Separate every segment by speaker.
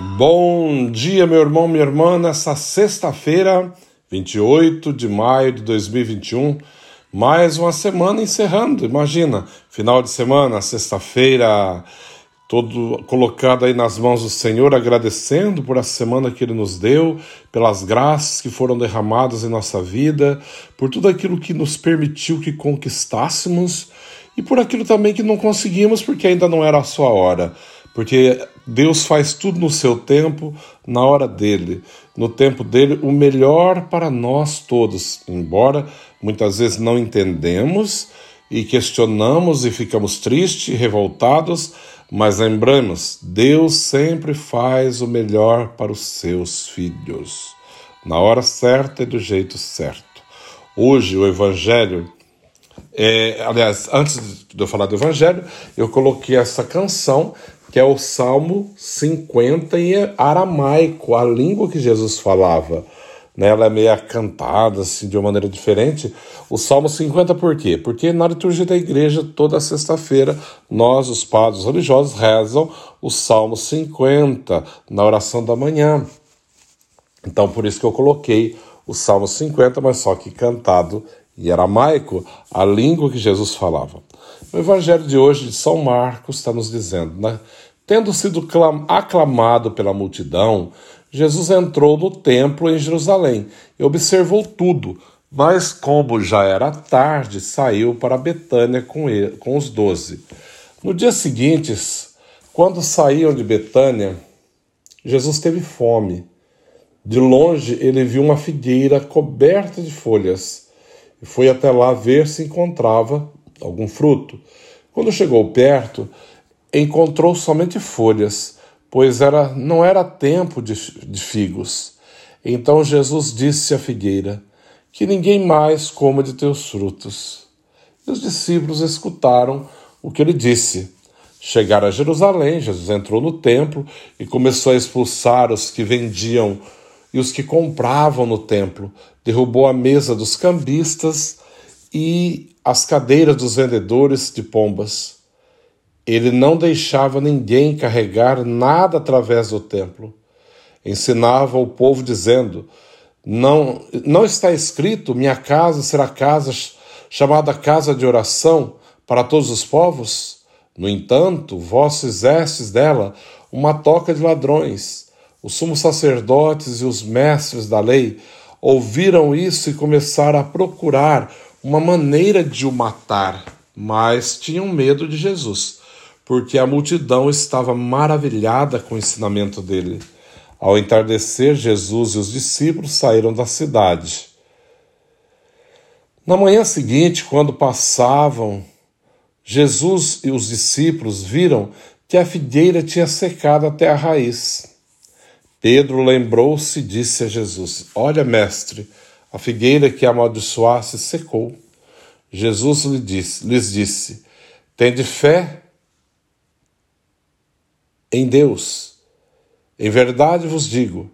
Speaker 1: Bom dia, meu irmão, minha irmã, nessa sexta-feira, 28 de maio de 2021, mais uma semana encerrando. Imagina, final de semana, sexta-feira, todo colocado aí nas mãos do Senhor, agradecendo por essa semana que Ele nos deu, pelas graças que foram derramadas em nossa vida, por tudo aquilo que nos permitiu que conquistássemos e por aquilo também que não conseguimos porque ainda não era a sua hora. Porque Deus faz tudo no seu tempo, na hora dele, no tempo dele, o melhor para nós todos, embora muitas vezes não entendemos e questionamos e ficamos tristes, revoltados, mas lembramos, Deus sempre faz o melhor para os seus filhos, na hora certa e do jeito certo. Hoje o evangelho é, aliás, antes de eu falar do Evangelho, eu coloquei essa canção que é o Salmo 50 em aramaico, a língua que Jesus falava. Né? Ela é meio cantada assim, de uma maneira diferente. O Salmo 50 por quê? Porque na liturgia da igreja, toda sexta-feira, nós, os padres religiosos, rezam o Salmo 50 na oração da manhã. Então, por isso que eu coloquei o Salmo 50, mas só que cantado em aramaico, a língua que Jesus falava. O evangelho de hoje de São Marcos está nos dizendo, né? Tendo sido aclamado pela multidão, Jesus entrou no templo em Jerusalém e observou tudo, mas como já era tarde, saiu para Betânia com, ele, com os doze. No dia seguinte, quando saíam de Betânia, Jesus teve fome. De longe ele viu uma figueira coberta de folhas e foi até lá ver se encontrava algum fruto. Quando chegou perto, encontrou somente folhas, pois era, não era tempo de, de figos. Então Jesus disse à figueira: Que ninguém mais coma de teus frutos. E os discípulos escutaram o que ele disse. Chegaram a Jerusalém, Jesus entrou no templo e começou a expulsar os que vendiam e os que compravam no templo, derrubou a mesa dos cambistas e as cadeiras dos vendedores de pombas. Ele não deixava ninguém carregar nada através do templo. Ensinava o povo dizendo: Não, não está escrito, minha casa será casa chamada casa de oração para todos os povos? No entanto, vós fizestes dela uma toca de ladrões. Os sumos sacerdotes e os mestres da lei ouviram isso e começaram a procurar uma maneira de o matar, mas tinham medo de Jesus, porque a multidão estava maravilhada com o ensinamento dele. Ao entardecer, Jesus e os discípulos saíram da cidade. Na manhã seguinte, quando passavam, Jesus e os discípulos viram que a figueira tinha secado até a raiz. Pedro lembrou-se e disse a Jesus: Olha, mestre, a figueira que amaldiçoasse secou. Jesus lhe disse, lhes disse: Tende fé em Deus. Em verdade vos digo: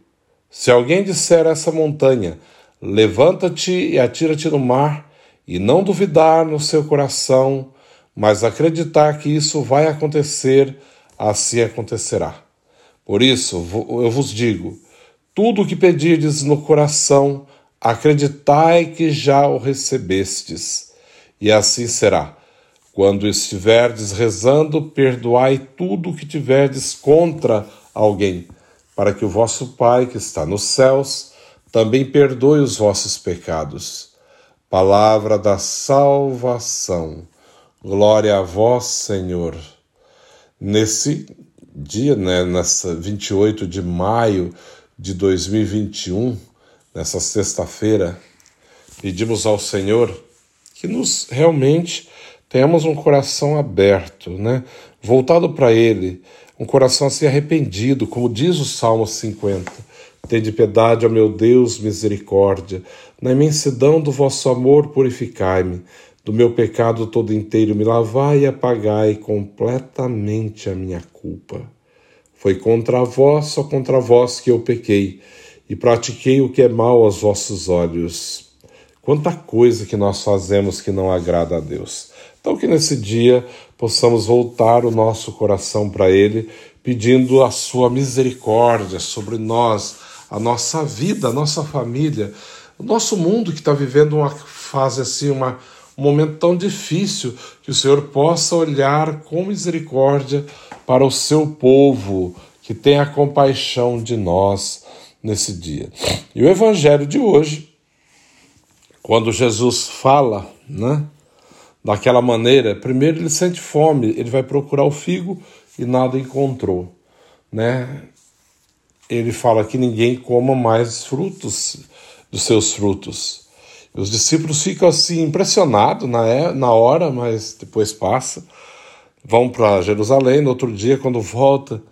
Speaker 1: se alguém disser a essa montanha, levanta-te e atira-te no mar, e não duvidar no seu coração, mas acreditar que isso vai acontecer, assim acontecerá. Por isso, eu vos digo: tudo o que pedirdes no coração, acreditai que já o recebestes, e assim será. Quando estiverdes rezando, perdoai tudo o que tiverdes contra alguém, para que o vosso Pai, que está nos céus, também perdoe os vossos pecados. Palavra da salvação. Glória a vós, Senhor. Nesse dia, né, nessa 28 de maio de 2021, nessa sexta-feira, pedimos ao Senhor que nos realmente tenhamos um coração aberto, né, voltado para Ele, um coração assim arrependido, como diz o Salmo 50. Tende piedade, ó meu Deus, misericórdia. Na imensidão do vosso amor, purificai-me. Do meu pecado todo inteiro me lavai e apagai completamente a minha culpa. Foi contra vós, só contra vós que eu pequei, e pratiquei o que é mal aos vossos olhos. Quanta coisa que nós fazemos que não agrada a Deus. Então, que nesse dia possamos voltar o nosso coração para Ele, pedindo a sua misericórdia sobre nós, a nossa vida, a nossa família, o nosso mundo que está vivendo uma fase assim, uma, um momento tão difícil, que o Senhor possa olhar com misericórdia para o seu povo, que tenha compaixão de nós nesse dia. E o Evangelho de hoje, quando Jesus fala, né, daquela maneira, primeiro ele sente fome, ele vai procurar o figo e nada encontrou, né? Ele fala que ninguém coma mais frutos dos seus frutos. Os discípulos ficam assim impressionados na, é, na hora, mas depois passa. Vão para Jerusalém, no outro dia, quando volta,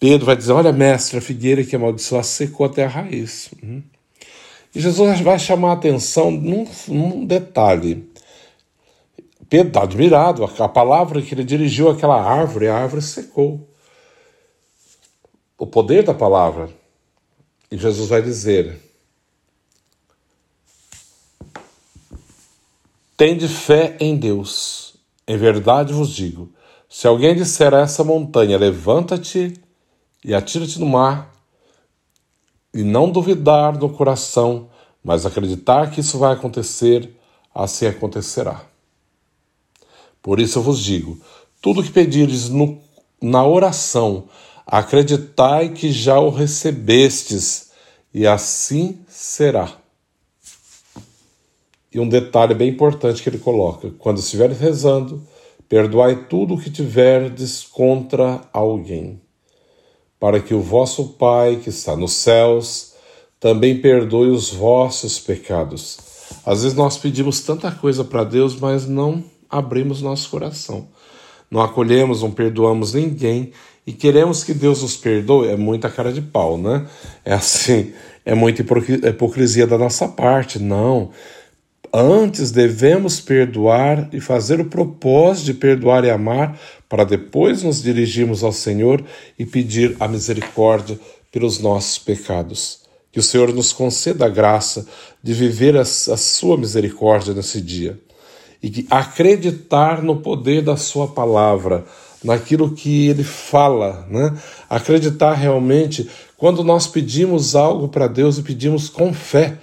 Speaker 1: Pedro vai dizer: Olha, mestre, a figueira que amaldiçoa secou até a raiz. Uhum. E Jesus vai chamar a atenção num, num detalhe. Pedro está admirado, a palavra que ele dirigiu àquela árvore, a árvore secou. O poder da palavra. E Jesus vai dizer: Tende fé em Deus. Em verdade vos digo: se alguém disser a essa montanha, levanta-te e atira-te no mar, e não duvidar no coração, mas acreditar que isso vai acontecer, assim acontecerá. Por isso eu vos digo: tudo que pedires no, na oração, acreditai que já o recebestes, e assim será. E um detalhe bem importante que ele coloca: quando estiveres rezando, perdoai tudo o que tiverdes contra alguém, para que o vosso Pai, que está nos céus, também perdoe os vossos pecados. Às vezes nós pedimos tanta coisa para Deus, mas não abrimos nosso coração. Não acolhemos, não perdoamos ninguém e queremos que Deus nos perdoe. É muita cara de pau, né? É assim, é muita hipocrisia da nossa parte. Não. Antes devemos perdoar e fazer o propósito de perdoar e amar, para depois nos dirigirmos ao Senhor e pedir a misericórdia pelos nossos pecados. Que o Senhor nos conceda a graça de viver a, a sua misericórdia nesse dia e acreditar no poder da Sua palavra, naquilo que Ele fala, né? Acreditar realmente quando nós pedimos algo para Deus e pedimos com fé.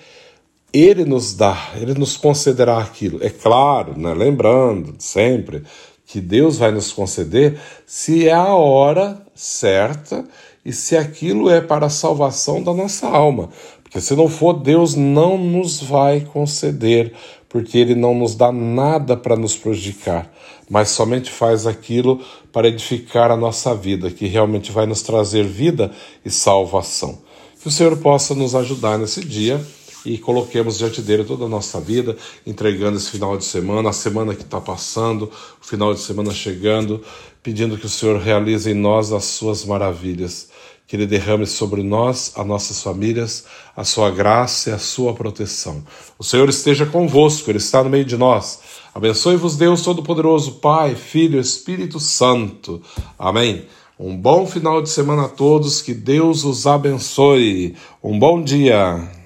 Speaker 1: Ele nos dá, Ele nos concederá aquilo. É claro, né? lembrando sempre que Deus vai nos conceder se é a hora certa e se aquilo é para a salvação da nossa alma. Porque se não for, Deus não nos vai conceder, porque Ele não nos dá nada para nos prejudicar, mas somente faz aquilo para edificar a nossa vida, que realmente vai nos trazer vida e salvação. Que o Senhor possa nos ajudar nesse dia e coloquemos diante dele toda a nossa vida, entregando esse final de semana, a semana que está passando, o final de semana chegando, pedindo que o Senhor realize em nós as suas maravilhas que Ele derrame sobre nós, as nossas famílias, a sua graça e a sua proteção. O Senhor esteja convosco, Ele está no meio de nós. Abençoe-vos, Deus Todo-Poderoso, Pai, Filho, Espírito Santo. Amém. Um bom final de semana a todos, que Deus os abençoe. Um bom dia.